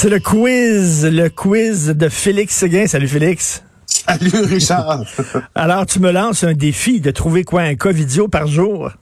C'est le quiz, le quiz de Félix Seguin. Salut Félix. Salut Richard. Alors, tu me lances un défi de trouver quoi, un cas vidéo par jour?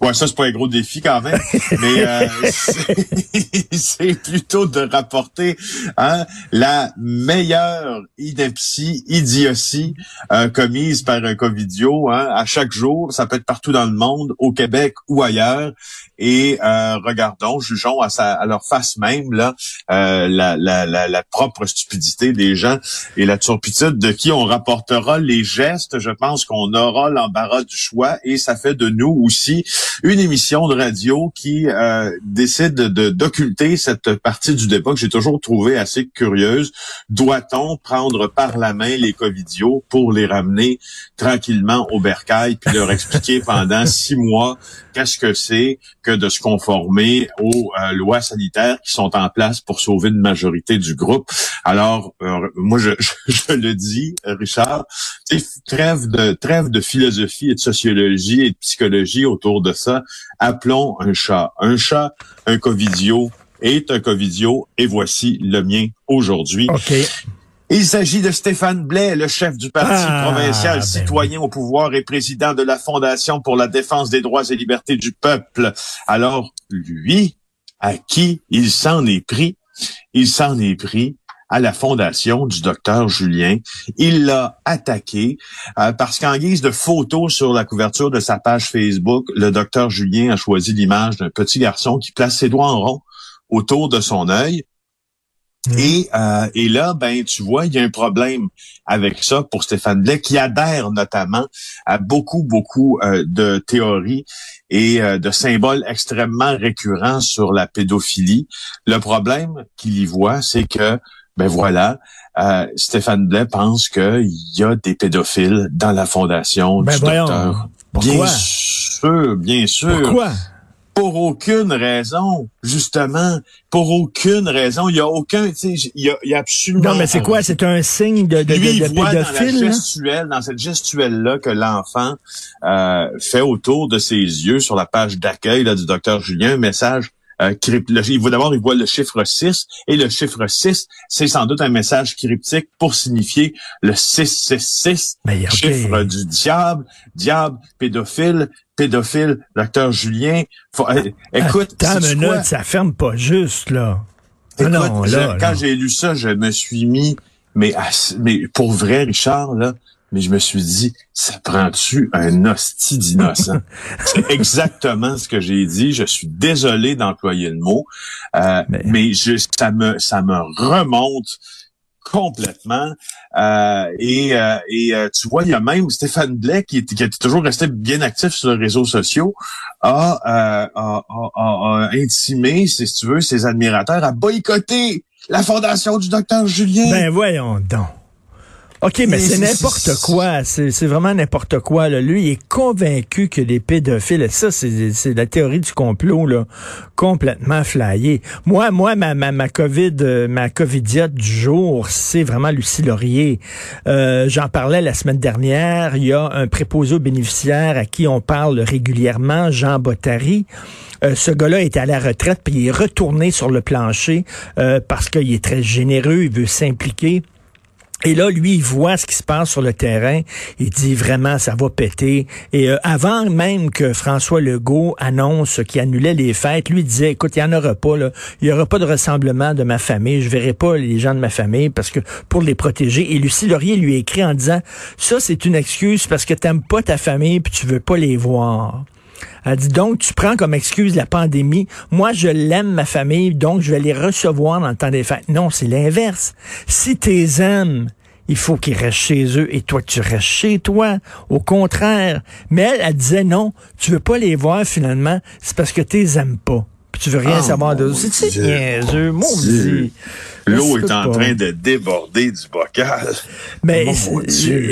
Ouais, ça, c'est pas un gros défi quand même, mais euh, c'est plutôt de rapporter hein, la meilleure ineptie, idiotie euh, commise par un Covidio hein, à chaque jour. Ça peut être partout dans le monde, au Québec ou ailleurs. Et euh, regardons, jugeons à, sa, à leur face même là euh, la, la, la, la, propre stupidité des gens et la turpitude de qui on rapportera les gestes. Je pense qu'on aura l'embarras du choix et ça fait de nous aussi une émission de radio qui euh, décide de d'occulter cette partie du débat que j'ai toujours trouvé assez curieuse. Doit-on prendre par la main les covidios pour les ramener tranquillement au bercail puis leur expliquer pendant six mois qu'est-ce que c'est que de se conformer aux euh, lois sanitaires qui sont en place pour sauver une majorité du groupe? Alors, euh, moi, je, je, le dis, Richard, trêve de trêve de philosophie et de sociologie et de psychologie autour de ça. Appelons un chat. Un chat, un covidio est un covidio, et voici le mien aujourd'hui. Il s'agit de Stéphane Blais, le chef du Parti ah, provincial ben citoyen au pouvoir et président de la Fondation pour la défense des droits et libertés du peuple. Alors, lui, à qui il s'en est pris? Il s'en est pris à la fondation du docteur Julien. Il l'a attaqué euh, parce qu'en guise de photo sur la couverture de sa page Facebook, le docteur Julien a choisi l'image d'un petit garçon qui place ses doigts en rond autour de son œil Et, euh, et là, ben, tu vois, il y a un problème avec ça pour Stéphane Blais, qui adhère notamment à beaucoup, beaucoup euh, de théories et euh, de symboles extrêmement récurrents sur la pédophilie. Le problème qu'il y voit, c'est que, ben voilà, euh, Stéphane Blais pense qu'il y a des pédophiles dans la fondation ben du docteur. Bien sûr, bien sûr. Pourquoi? Pour aucune raison, justement, pour aucune raison. Il y a aucun, tu sais, il y a, y a absolument. Non, mais c'est quoi? C'est un signe de, de, Lui, de, il voit pédophile? Dans, la gestuelle, dans cette gestuelle-là que l'enfant euh, fait autour de ses yeux sur la page d'accueil du docteur Julien, un message euh, il voit d'abord, il voit le chiffre 6, et le chiffre 6, c'est sans doute un message cryptique pour signifier le 666, Mais, chiffre du diable, diable, pédophile, pédophile, docteur Julien. Faut, euh, écoute, Attends une minute, ça ferme pas juste, là. Ah écoute, non, là, quand j'ai lu ça, je me suis mis, mais, mais pour vrai, Richard, là, mais je me suis dit, ça prend-tu un hostie d'innocent? c'est exactement ce que j'ai dit. Je suis désolé d'employer le mot, euh, mais, je, ça me ça me remonte complètement. Euh, et, euh, et euh, tu vois, il y a même Stéphane Blais qui, qui a toujours resté bien actif sur les réseaux sociaux, a, a, a, a intimé, si tu veux, ses admirateurs à boycotter la fondation du docteur Julien. Ben voyons donc. OK, mais, c'est n'importe quoi. C'est vraiment n'importe quoi. Là. Lui, il est convaincu que les pédophiles, ça, c'est la théorie du complot, là, complètement flyée. Moi, moi, ma, ma, ma COVID, euh, ma COVIDiote du jour, c'est vraiment Lucie Laurier. Euh, J'en parlais la semaine dernière. Il y a un préposé aux bénéficiaires à qui on parle régulièrement, Jean Bottary. Euh, ce gars-là est à la retraite, puis il est retourné sur le plancher euh, parce qu'il est très généreux, il veut s'impliquer. Et là, lui, il voit ce qui se passe sur le terrain. Il dit vraiment, ça va péter. Et euh, avant même que François Legault annonce qu'il annulait les fêtes, lui disait, écoute, il n'y en aura pas. Là. Il n'y aura pas de rassemblement de ma famille. Je verrai pas les gens de ma famille parce que pour les protéger. Et Lucie Laurier lui écrit en disant, ça, c'est une excuse parce que tu n'aimes pas ta famille puis tu veux pas les voir. Elle dit donc, tu prends comme excuse la pandémie. Moi, je l'aime, ma famille, donc je vais les recevoir dans le temps des fêtes. Non, c'est l'inverse. Si tu les aimes, il faut qu'ils restent chez eux et toi, tu restes chez toi. Au contraire. Mais elle, elle disait non, tu veux pas les voir finalement, c'est parce que tu les aimes pas. Puis tu veux rien ah, savoir de C'est niaiseux, maudit. L'eau est en train de déborder du bocal. Mais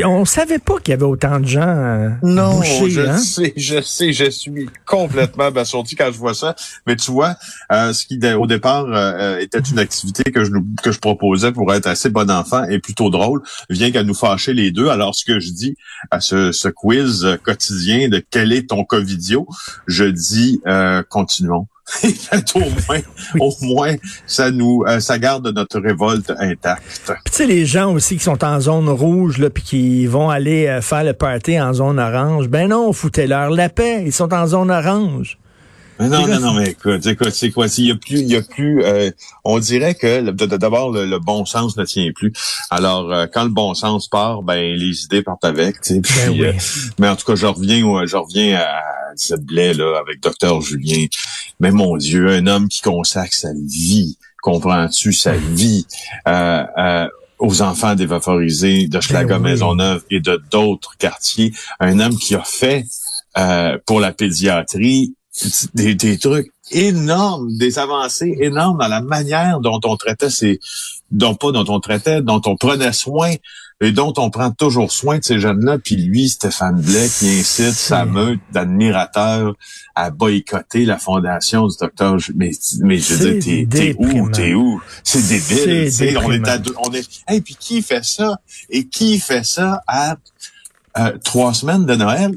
on savait pas qu'il y avait autant de gens euh, Non, bouchés, je hein? sais, je sais, je suis complètement abasourdi quand je vois ça. Mais tu vois, euh, ce qui au départ euh, était une activité que je que je proposais pour être assez bon enfant et plutôt drôle, vient qu'à nous fâcher les deux. Alors ce que je dis à ce, ce quiz quotidien de quel est ton covidio, je dis continuons au moins, au moins, ça nous, euh, ça garde notre révolte intacte. tu sais, les gens aussi qui sont en zone rouge, là, puis qui vont aller euh, faire le party en zone orange, ben non, foutez-leur la paix. Ils sont en zone orange. non, non, non, mais écoute, écoute, c'est quoi? Il y a plus, il y a plus. Euh, on dirait que d'abord le, bon sens ne tient plus. Alors, quand le bon sens part, ben les idées partent avec. Ben mais en tout cas, je reviens, je reviens à ce blé là avec docteur Julien. Mais mon Dieu, un homme qui consacre sa vie, comprends-tu, sa vie euh, euh, aux enfants dévalorisés de Schlager ben Maisonneuve et de d'autres quartiers. Un homme qui a fait euh, pour la pédiatrie des, des trucs énormes, des avancées énormes dans la manière dont on traitait ces, dont pas dont on traitait, dont on prenait soin et dont on prend toujours soin de ces jeunes-là. Puis lui, Stéphane Blais, qui incite sa meute d'admirateurs à boycotter la fondation du docteur. Mais, mais je veux dire, t'es où, t'es où? C'est débile. on est, à, on est. Et puis qui fait ça? Et qui fait ça à euh, trois semaines de Noël?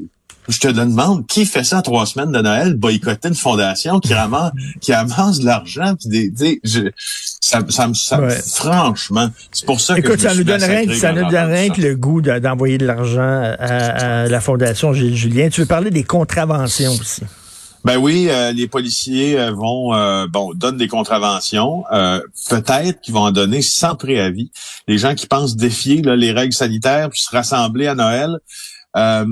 Je te demande, qui fait ça trois semaines de Noël, boycotter une fondation qui amasse, qui amasse de l'argent, puis des, des je, ça, ça, ça franchement, c'est pour ça Écoute, que ça nous donne rien, ça nous donne rien que le goût d'envoyer de, l'argent à, la fondation Gilles Julien. Tu veux parler des contraventions aussi? Ben oui, euh, les policiers euh, vont euh, bon donnent des contraventions. Peut-être qu'ils vont en donner sans préavis. Les gens qui pensent défier les règles sanitaires puis se rassembler à Noël. Euh,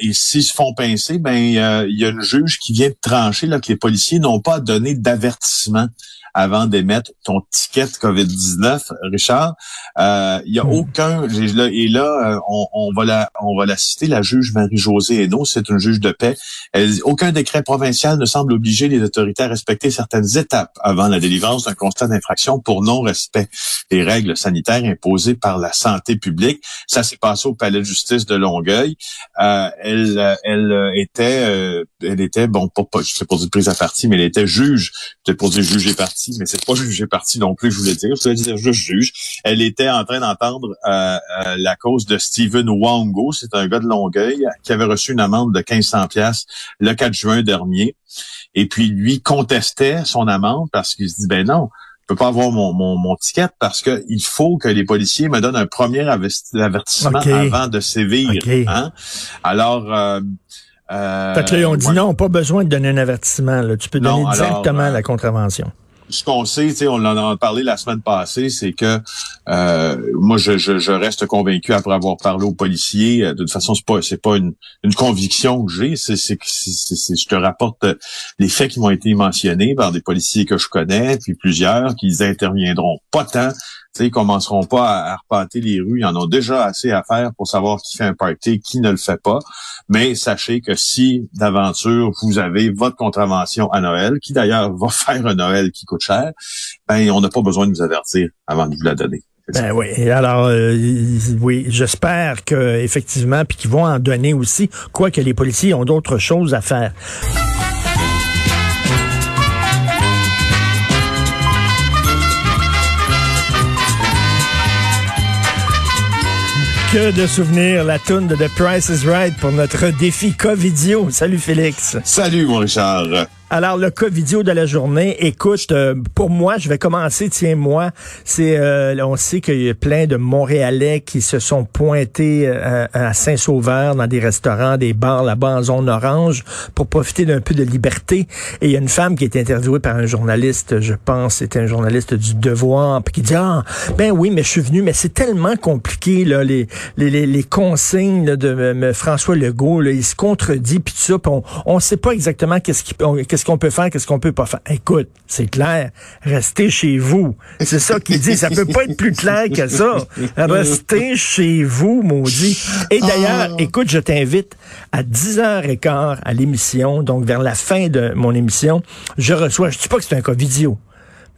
et s'ils se font pincer, ben il y a une juge qui vient de trancher là, que les policiers n'ont pas donné d'avertissement avant d'émettre ton ticket COVID-19, Richard. Euh, il y a hmm. aucun et là euh, on, on, va la on va la citer la juge Marie-Josée Hainaut, c'est une juge de paix. Elle dit aucun décret provincial ne semble obliger les autorités à respecter certaines étapes avant la délivrance d'un constat d'infraction pour non-respect des règles sanitaires imposées par la santé publique. Ça s'est passé au palais de justice de Longueuil. Euh, elle elle était elle était bon pas, pas je sais pas dire prise à partie mais elle était juge peut-être pour dire juge et partie mais c'est pas jugé parti non plus, je voulais dire. Je voulais dire juste juge. Elle était en train d'entendre euh, euh, la cause de Steven Wango. C'est un gars de Longueuil qui avait reçu une amende de 1500 pièces le 4 juin dernier. Et puis lui contestait son amende parce qu'il se dit ben non, je peux pas avoir mon, mon, ticket parce que il faut que les policiers me donnent un premier avertissement avant de sévir. Hein? Alors euh, euh, fait que là, on dit non, pas besoin de donner un avertissement. Tu peux donner directement la contravention ce qu'on sait, on en a parlé la semaine passée, c'est que euh, moi je, je, reste convaincu après avoir parlé aux policiers. Euh, de toute façon, c'est pas c'est pas une, une conviction que j'ai, c'est c'est je te rapporte les faits qui m'ont été mentionnés par des policiers que je connais, puis plusieurs qui interviendront pas tant ils commenceront pas à, repartir les rues. Ils en ont déjà assez à faire pour savoir qui fait un party, qui ne le fait pas. Mais sachez que si d'aventure vous avez votre contravention à Noël, qui d'ailleurs va faire un Noël qui coûte cher, ben on n'a pas besoin de vous avertir avant de vous la donner. Ben oui. Alors, euh, oui, j'espère que effectivement, puis qu'ils vont en donner aussi, quoique les policiers ont d'autres choses à faire. Que de souvenirs, la tune de The Price is Right pour notre défi Covidio. Salut Félix. Salut mon Richard. Alors, le cas vidéo de la journée, écoute, euh, pour moi, je vais commencer, tiens, moi, c'est, euh, on sait qu'il y a plein de Montréalais qui se sont pointés euh, à Saint-Sauveur dans des restaurants, des bars là-bas en zone orange pour profiter d'un peu de liberté. Et il y a une femme qui est interviewée par un journaliste, je pense, c'était un journaliste du Devoir, puis qui dit, ah, ben oui, mais je suis venu, mais c'est tellement compliqué, là, les, les, les, consignes de François Legault, là, il se contredit, puis tout ça, on ne sait pas exactement qu'est-ce qui, qu'est-ce qu'est-ce qu'on peut faire, qu'est-ce qu'on peut pas faire. Écoute, c'est clair, restez chez vous. C'est ça qu'il dit. Ça peut pas être plus clair que ça. Restez chez vous, maudit. Et d'ailleurs, ah. écoute, je t'invite à 10h15 à l'émission, donc vers la fin de mon émission, je reçois, je dis pas que c'est un cas vidéo.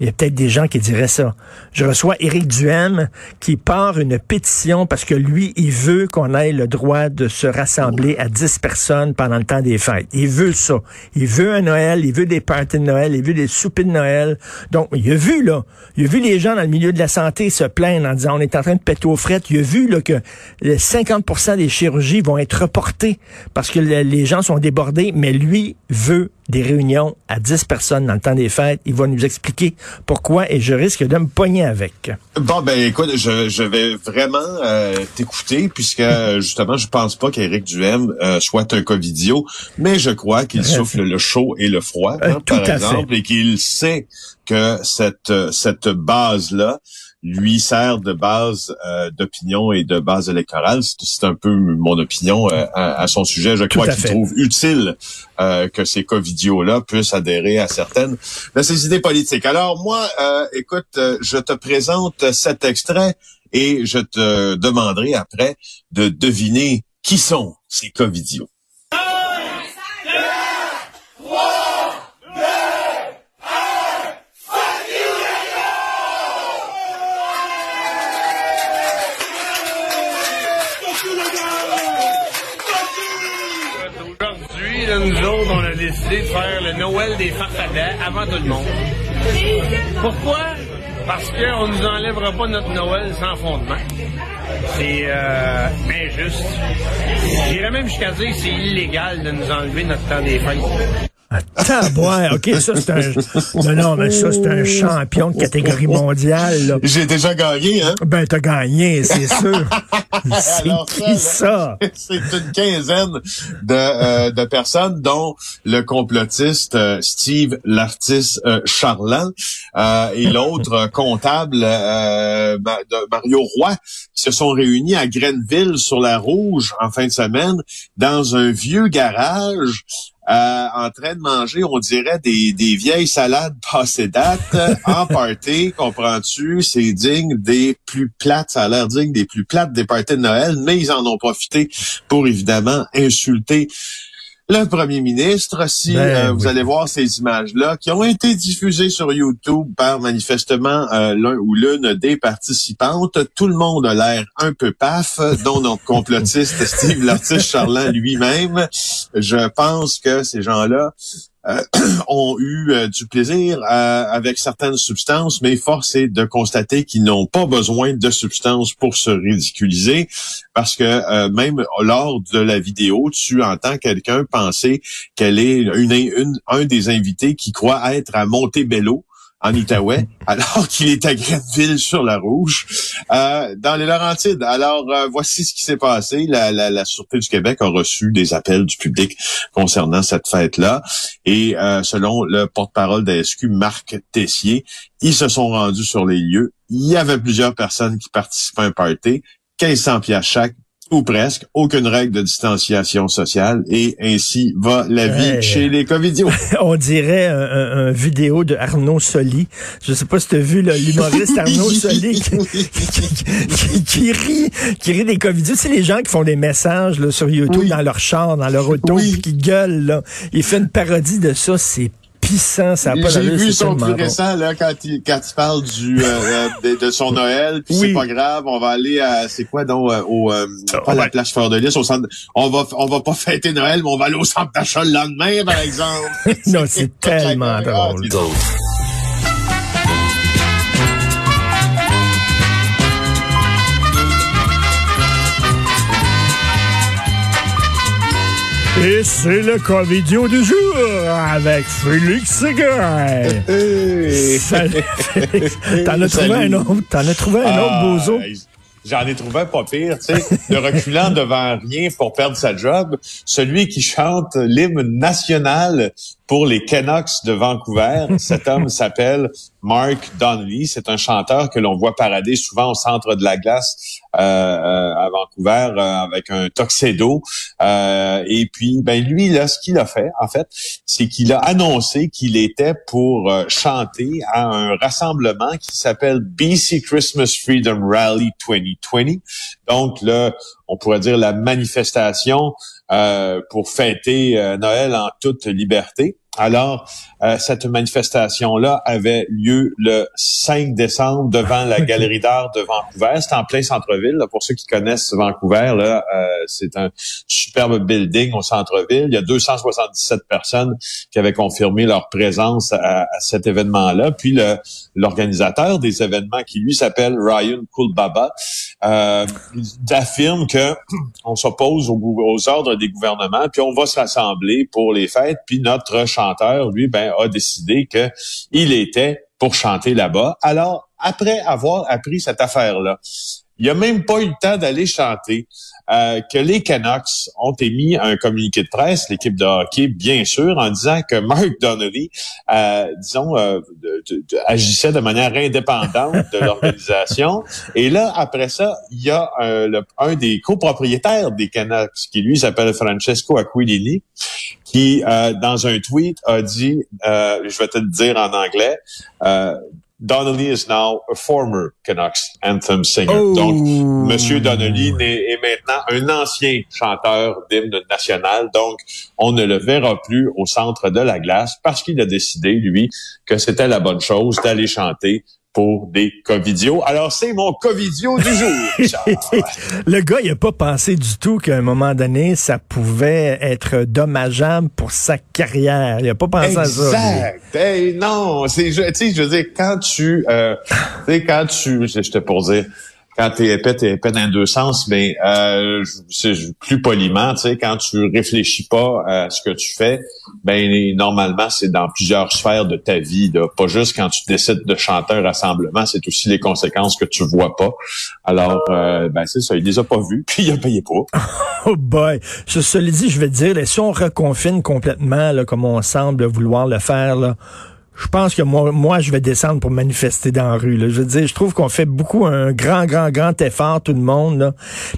Il y a peut-être des gens qui diraient ça. Je reçois Éric Duhem qui part une pétition parce que lui, il veut qu'on ait le droit de se rassembler à 10 personnes pendant le temps des fêtes. Il veut ça. Il veut un Noël, il veut des parties de Noël, il veut des soupers de Noël. Donc, il a vu, là, il a vu les gens dans le milieu de la santé se plaindre en disant on est en train de péter aux frettes. Il a vu là, que 50% des chirurgies vont être reportées parce que les gens sont débordés, mais lui veut des réunions à 10 personnes dans le temps des fêtes. Il va nous expliquer pourquoi et je risque de me pogner avec. Bon, ben écoute, je, je vais vraiment euh, t'écouter puisque justement, je pense pas qu'Éric Duhem euh, soit un covidio, mais je crois qu'il souffle le chaud et le froid, hein, par exemple, et qu'il sait que cette, cette base-là, lui sert de base euh, d'opinion et de base électorale. C'est un peu mon opinion euh, à, son sujet. Je crois qu'il trouve utile euh, que ces covidios-là puissent adhérer à certaines de ses idées politiques. Alors moi, écoute, je te présente cet extrait et je te demanderai après de deviner qui sont ces covidios. Nous autres, on a décidé de faire le Noël des farfadets avant tout le monde. Pourquoi? Parce qu'on nous enlèvera pas notre Noël sans fondement. C'est euh, injuste. J'irais même jusqu'à dire que c'est illégal de nous enlever notre temps des fêtes. Tabouin, OK, ça c'est un... Non, non, mais ça c'est un champion de catégorie mondiale. J'ai déjà gagné, hein? Ben, t'as gagné, c'est sûr. c'est qui ça? C'est une quinzaine de, euh, de personnes, dont le complotiste euh, Steve l'artiste euh, Charland et l'autre comptable Mario Roy, qui se sont réunis à Grenville sur la Rouge en fin de semaine dans un vieux garage euh, en train de manger, on dirait, des, des vieilles salades passées date en party, comprends-tu? C'est digne des plus plates, ça a l'air digne des plus plates des parties de Noël, mais ils en ont profité pour évidemment insulter le premier ministre, si ben euh, vous allez voir ces images-là, qui ont été diffusées sur YouTube par manifestement euh, l'un ou l'une des participantes, tout le monde a l'air un peu paf, dont notre complotiste Steve l'artiste Charlin lui-même. Je pense que ces gens-là euh, ont eu euh, du plaisir euh, avec certaines substances, mais force est de constater qu'ils n'ont pas besoin de substances pour se ridiculiser, parce que même lors de la vidéo, tu entends quelqu'un penser qu'elle est une, une, un des invités qui croit être à Montebello en Outaouais, alors qu'il est à Grenville sur la Rouge, euh, dans les Laurentides. Alors, euh, voici ce qui s'est passé. La, la, Sûreté du Québec a reçu des appels du public concernant cette fête-là. Et euh, selon le porte-parole d'ASQ, Marc Tessier, ils se sont rendus sur les lieux. Il y avait plusieurs personnes qui participaient à un party. 1500 pièces chaque ou presque, aucune règle de distanciation sociale et ainsi va la vie chez les covidios. On dirait un, vidéo de Arnaud Soli. Je sais pas si tu as vu l'humoriste Arnaud Soli qui, rit, qui rit des covidios. C'est les gens qui font des messages là, sur YouTube dans leur char, dans leur auto, qui gueulent. Là. Il fait une parodie de ça. C'est j'ai vu son plus récent là quand il quand il parle du euh, euh, de, son Noël, puis c'est pas grave, on va aller à c'est quoi donc euh, au pas la plage Fleur de Lys, au centre on va on va pas fêter Noël, mais on va aller au centre d'achat le lendemain par exemple. non, c'est tellement drôle. Et c'est le covidio du jour avec Félix Seguin. T'en as trouvé un autre? T'en as trouvé un autre, ah, Bozo? J'en ai trouvé un pas pire, tu sais, de reculant devant rien pour perdre sa job. Celui qui chante l'hymne national pour les Canucks de Vancouver. Cet homme s'appelle Mark Donnelly. C'est un chanteur que l'on voit parader souvent au centre de la glace euh, euh à Vancouver euh, avec un tuxedo. Euh, et puis, ben lui, là, ce qu'il a fait, en fait, c'est qu'il a annoncé qu'il était pour chanter à un rassemblement qui s'appelle BC Christmas Freedom Rally 2020. Donc, là, on pourrait dire la manifestation euh, pour fêter euh, Noël en toute liberté. Alors, euh, cette manifestation-là avait lieu le 5 décembre devant la Galerie d'art de Vancouver. C'est en plein centre-ville. Pour ceux qui connaissent Vancouver, là, euh, c'est un superbe building au centre-ville. Il y a 277 personnes qui avaient confirmé leur présence à, cet événement-là. Puis l'organisateur des événements, qui lui s'appelle Ryan Kulbaba, euh, affirme que on s'oppose aux, aux ordres des gouvernements, puis on va se rassembler pour les fêtes. Puis notre chanteur lui, ben, a décidé que il était pour chanter là-bas. Alors, après avoir appris cette affaire-là, il a même pas eu le temps d'aller chanter. Euh, que les Canucks ont émis un communiqué de presse, l'équipe de hockey, bien sûr, en disant que Mark Donnelly, euh, disons, euh, agissait de manière indépendante de l'organisation. Et là, après ça, il y a un des copropriétaires des Canucks, qui lui s'appelle Francesco Aquilini, qui, dans un tweet, a dit, je vais te le dire en anglais, Donnelly is now a former Canucks anthem singer. Oh. Donc, Monsieur Donnelly est, maintenant un ancien chanteur d'hymne national. Donc, on ne le verra plus au centre de la glace parce qu'il a décidé, lui, que c'était la bonne chose d'aller chanter pour des Covidios. Alors, c'est mon Covidio du jour. le gars, il a pas pensé du tout qu'à un moment donné, ça pouvait être dommageable pour sa carrière. Il a pas pensé à ça. Exact. non, c'est, tu sais, je veux dire, quand tu, euh, tu sais, quand tu, j'étais pour dire, quand t'es épais, t'es épais dans deux sens, mais euh, c'est plus poliment, tu sais, quand tu réfléchis pas à ce que tu fais, ben normalement c'est dans plusieurs sphères de ta vie, là. pas juste quand tu décides de chanter un rassemblement, c'est aussi les conséquences que tu vois pas. Alors, euh, ben c'est ça, il les a pas vus, puis il a payé pas. oh boy, je se le dis, je vais te dire, si on reconfine complètement, là, comme on semble vouloir le faire, là, je pense que moi, moi, je vais descendre pour manifester dans la rue. Là. Je veux dire, je trouve qu'on fait beaucoup un grand, grand, grand effort, tout le monde.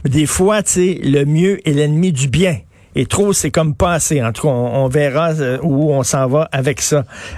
Mais des fois, tu sais, le mieux est l'ennemi du bien. Et trop, c'est comme pas assez. En tout cas, on, on verra euh, où on s'en va avec ça.